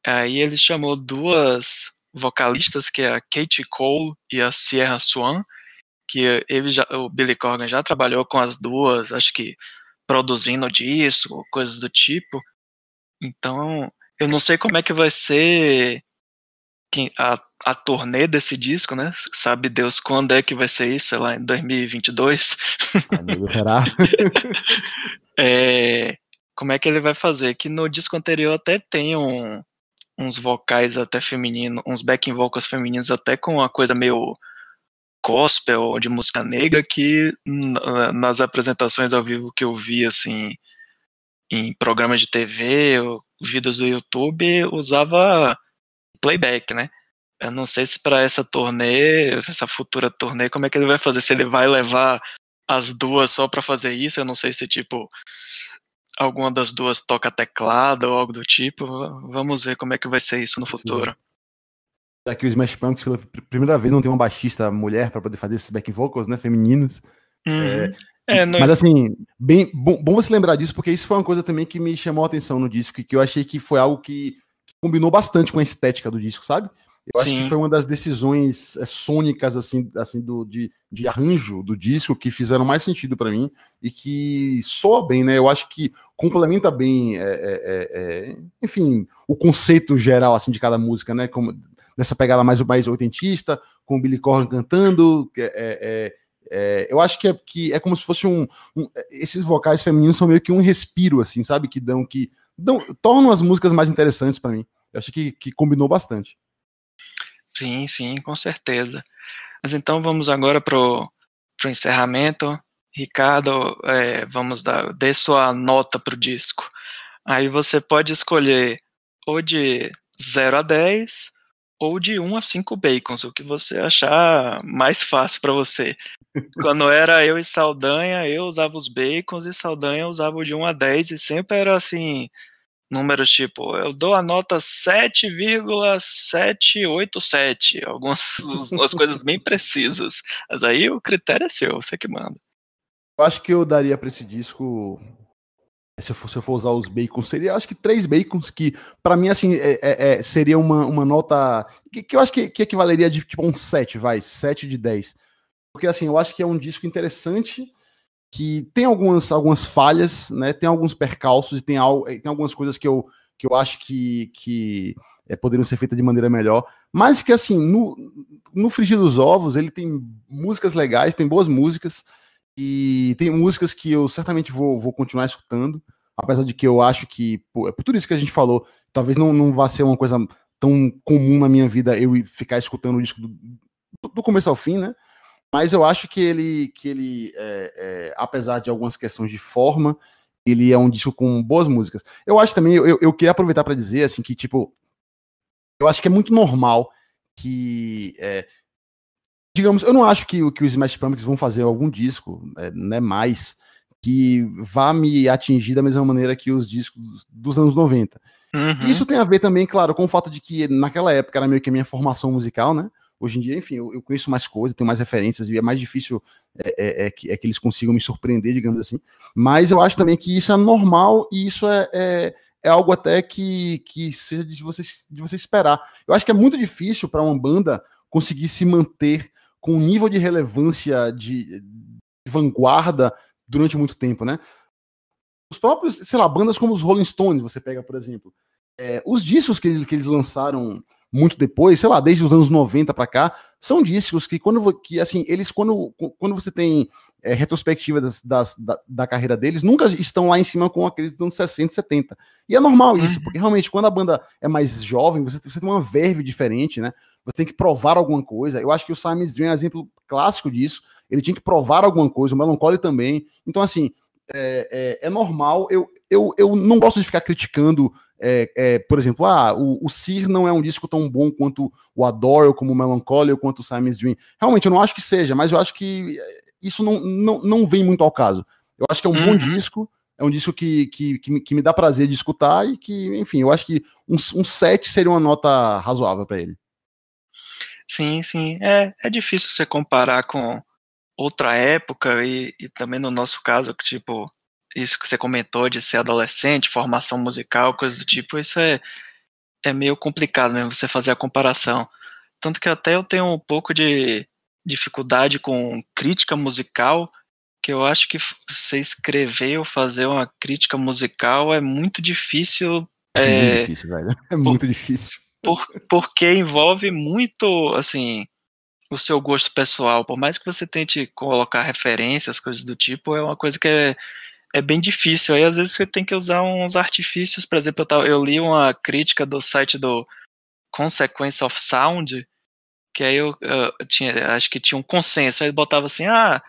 Aí ele chamou duas vocalistas, que é a Katie Cole e a Sierra Swan, que ele já, o Billy Corgan já trabalhou com as duas, acho que produzindo disco, coisas do tipo. Então, eu não sei como é que vai ser a, a turnê desse disco, né? Sabe Deus quando é que vai ser isso, sei lá, em 2022. Amigo, será? é, como é que ele vai fazer? Que no disco anterior até tem um, uns vocais até femininos, uns backing vocals femininos até com uma coisa meio gospel de música negra que nas apresentações ao vivo que eu vi assim em programas de TV, vídeos do YouTube, usava playback, né? Eu não sei se para essa turnê, essa futura turnê, como é que ele vai fazer? Se ele vai levar as duas só para fazer isso? Eu não sei se tipo alguma das duas toca teclado ou algo do tipo. Vamos ver como é que vai ser isso no futuro. Já que o Smash Pumpkins pela primeira vez não tem uma baixista mulher para poder fazer esses back vocals, né, femininos. Uhum. É, É, no- Mas assim, bem bom, bom você lembrar disso, porque isso foi uma coisa também que me chamou a atenção no disco, que, que eu achei que foi algo que, que combinou bastante com a estética do disco, sabe? Eu acho Sim. que foi uma das decisões é, sônicas, assim, assim do, de, de arranjo do disco que fizeram mais sentido pra mim e que soa bem, né? Eu acho que complementa bem, é, é, enfim, o conceito geral, assim, de cada música, né? Como, nessa pegada mais, mais oitentista, com o Billy Corgan cantando, é- eu acho que é, que é como se fosse um, um- Esses vocais femininos são meio que um respiro, assim, sabe? Que dão, que dão, tornam as músicas mais interessantes pra mim. Eu acho que, que combinou bastante. Sim, sim, com certeza. Mas então vamos agora pro, pro encerramento. Ricardo, é, vamos dar, dê sua nota pro disco. Aí você pode escolher ou de 0 a 10 ou de 1 a 5 bacons, o que você achar mais fácil para você. Quando era eu e Saldanha, eu usava os bacons e Saldanha usava o de 1 a 10 e sempre era assim, números tipo, eu dou a nota 7,787, algumas umas coisas bem precisas. Mas aí o critério é seu, você que manda. Eu acho que eu daria pra esse disco. Se eu, for, se eu for usar os bacons, seria acho que três bacons, que pra mim, assim, é- é- é- seria uma, uma nota. Que, que eu acho que, que equivaleria de tipo um 7, vai, 7 de 10. Porque assim, eu acho que é um disco interessante, que tem algumas, algumas falhas, né? Tem alguns percalços e tem, al- tem algumas coisas que eu, que eu acho que, que é, poderiam ser feitas de maneira melhor. Mas que assim, no, no Frigir dos Ovos, ele tem músicas legais, tem boas músicas. E tem músicas que eu certamente vou, vou continuar escutando, apesar de que eu acho que, pô, é por tudo isso que a gente falou, talvez não, não vá ser uma coisa tão comum na minha vida eu ficar escutando o disco do, do começo ao fim, né? Mas eu acho que ele, que ele é, é, apesar de algumas questões de forma, ele é um disco com boas músicas. Eu acho também, eu, eu queria aproveitar para dizer, assim, que, tipo, eu acho que é muito normal que é, digamos, eu não acho que, o- que os Smash Pumpkins vão fazer algum disco, é, né, mais, que vá me atingir da mesma maneira que os discos dos- dos anos 90. Uhum. Isso tem a ver também, claro, com o fato de que naquela época era meio que a minha formação musical, né? Hoje em dia, enfim, eu, eu conheço mais coisas, tenho mais referências e é mais difícil é, é- é que, é que eles consigam me surpreender, digamos assim. Mas eu acho também que isso é normal e isso é, é, é algo até que, que seja de você, de você esperar. Eu acho que é muito difícil para uma banda conseguir se manter com um nível de relevância de, de vanguarda durante muito tempo, né? Os próprios, sei lá, bandas como os Rolling Stones, você pega, por exemplo, é, os discos que eles, que eles lançaram muito depois, sei lá, desde os anos 90 para cá, são discos que quando que assim, eles quando, quando você tem é, retrospectiva das, das- da, da carreira deles, nunca estão lá em cima com aqueles dos anos 60, 70. E é normal isso, Uhum. porque realmente quando a banda é mais jovem, você, você tem uma verve diferente, né? Você tem que provar alguma coisa. Eu acho que o Simon's Dream é um exemplo clássico disso. Ele tinha que provar alguma coisa, o Melancholy também. Então, assim, é, é- é normal. Eu, eu, eu não gosto de ficar criticando, é, é, por exemplo, ah, o, o Sir não é um disco tão bom quanto o Adore, ou como o Melancholy, ou quanto o Simon's Dream. Realmente, eu não acho que seja, mas eu acho que é, isso não, não, não vem muito ao caso. Eu acho que é um bom Uhum. disco, é um disco que, que, que, me, que me dá prazer de escutar e que, enfim, eu acho que um, um 7 seria uma nota razoável para ele. Sim, sim. É, é difícil você comparar com, outra época e, e também no nosso caso, que tipo, isso que você comentou de ser adolescente, formação musical, coisas do tipo, isso é, é meio complicado, né? Você fazer a comparação. Tanto que até eu tenho um pouco de dificuldade com crítica musical, que eu acho que você escrever ou fazer uma crítica musical é muito difícil. É, é muito difícil, velho. É por, muito difícil. Por, porque envolve muito, assim, o seu gosto pessoal. Por mais que você tente colocar referências, coisas do tipo, é uma coisa que é, é bem difícil. Aí às vezes você tem que usar uns artifícios. Por exemplo, eu, eu li uma crítica do site do Consequence of Sound, que aí eu, eu tinha, acho que tinha um consenso. Aí botava assim, ah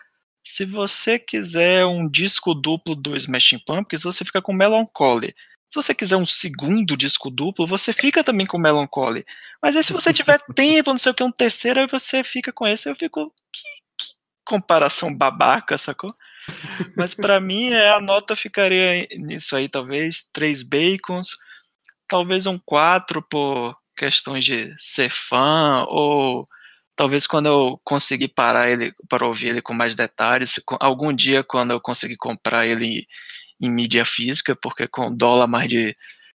se você quiser um disco duplo do Smashing Pumpkins, você fica com Melancholy. Se você quiser um segundo disco duplo, você fica também com Melancholy. Mas aí se você tiver tempo, não sei o que, um terceiro, aí você fica com esse. Eu fico, que, que comparação babaca, sacou? Mas para mim, é, a nota ficaria nisso aí, talvez três bacons, talvez um quatro por questões de ser fã, ou talvez quando eu conseguir parar ele para ouvir ele com mais detalhes, algum dia quando eu conseguir comprar ele em mídia física, porque com dólar mais de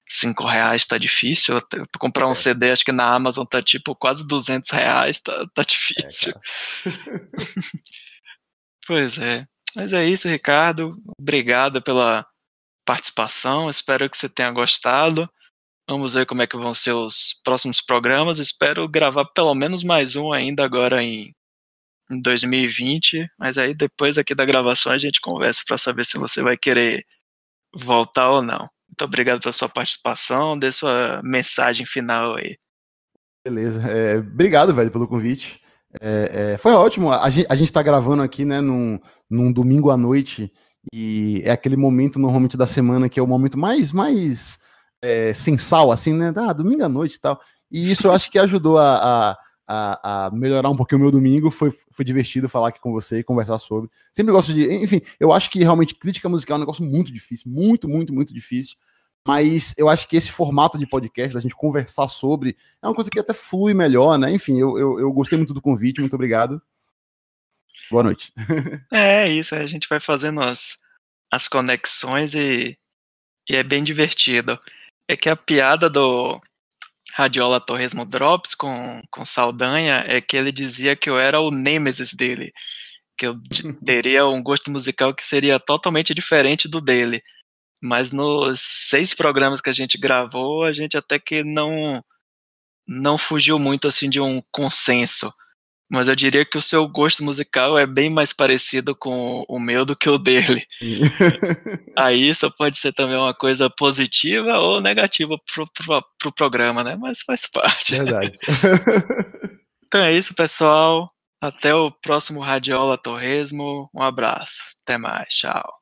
5 reais tá difícil. Comprar um é. CD, acho que na Amazon tá tipo quase 200 reais, tá, tá difícil. É, pois é. Mas é isso, Ricardo. Obrigado pela participação. Espero que você tenha gostado. Vamos ver como é que vão ser os próximos programas. Espero gravar pelo menos mais um ainda agora em, em 2020. Mas aí depois aqui da gravação a gente conversa para saber se você vai querer voltar ou não. Muito obrigado pela sua participação. Dê sua mensagem final aí. Beleza. É, obrigado, velho, pelo convite. É, é, foi ótimo. A gente, a gente tá gravando aqui, né, num, num domingo à noite. E é aquele momento normalmente da semana que é o momento mais, mais é, sal, assim, né? Ah, domingo à noite e tal. E isso eu acho que ajudou a, a, a, melhorar um pouquinho o meu domingo. Foi, foi divertido falar aqui com você e conversar sobre. Sempre gosto de. Enfim, eu acho que realmente crítica musical é um negócio muito difícil. Muito, muito, muito difícil. Mas eu acho que esse formato de podcast, da gente conversar sobre, é uma coisa que até flui melhor, né? Enfim, eu, eu, eu gostei muito do convite, muito obrigado. Boa noite. É isso, a gente vai fazendo as, as conexões e, e é bem divertido é que a piada do Radiola Torresmo Drops com, com Saldanha é que ele dizia que eu era o nêmesis dele, que eu teria um gosto musical que seria totalmente diferente do dele. Mas nos seis programas que a gente gravou, a gente até que não não fugiu muito assim de um consenso mas eu diria que o seu gosto musical é bem mais parecido com o meu do que o dele. Aí isso pode ser também uma coisa positiva ou negativa pro, pro, pro programa, né? Mas faz parte. Verdade. então é isso, pessoal. Até o próximo Radiola Torresmo. Um abraço. Até mais. Tchau.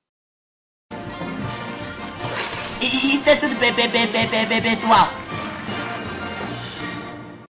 Isso é tudo, pessoal.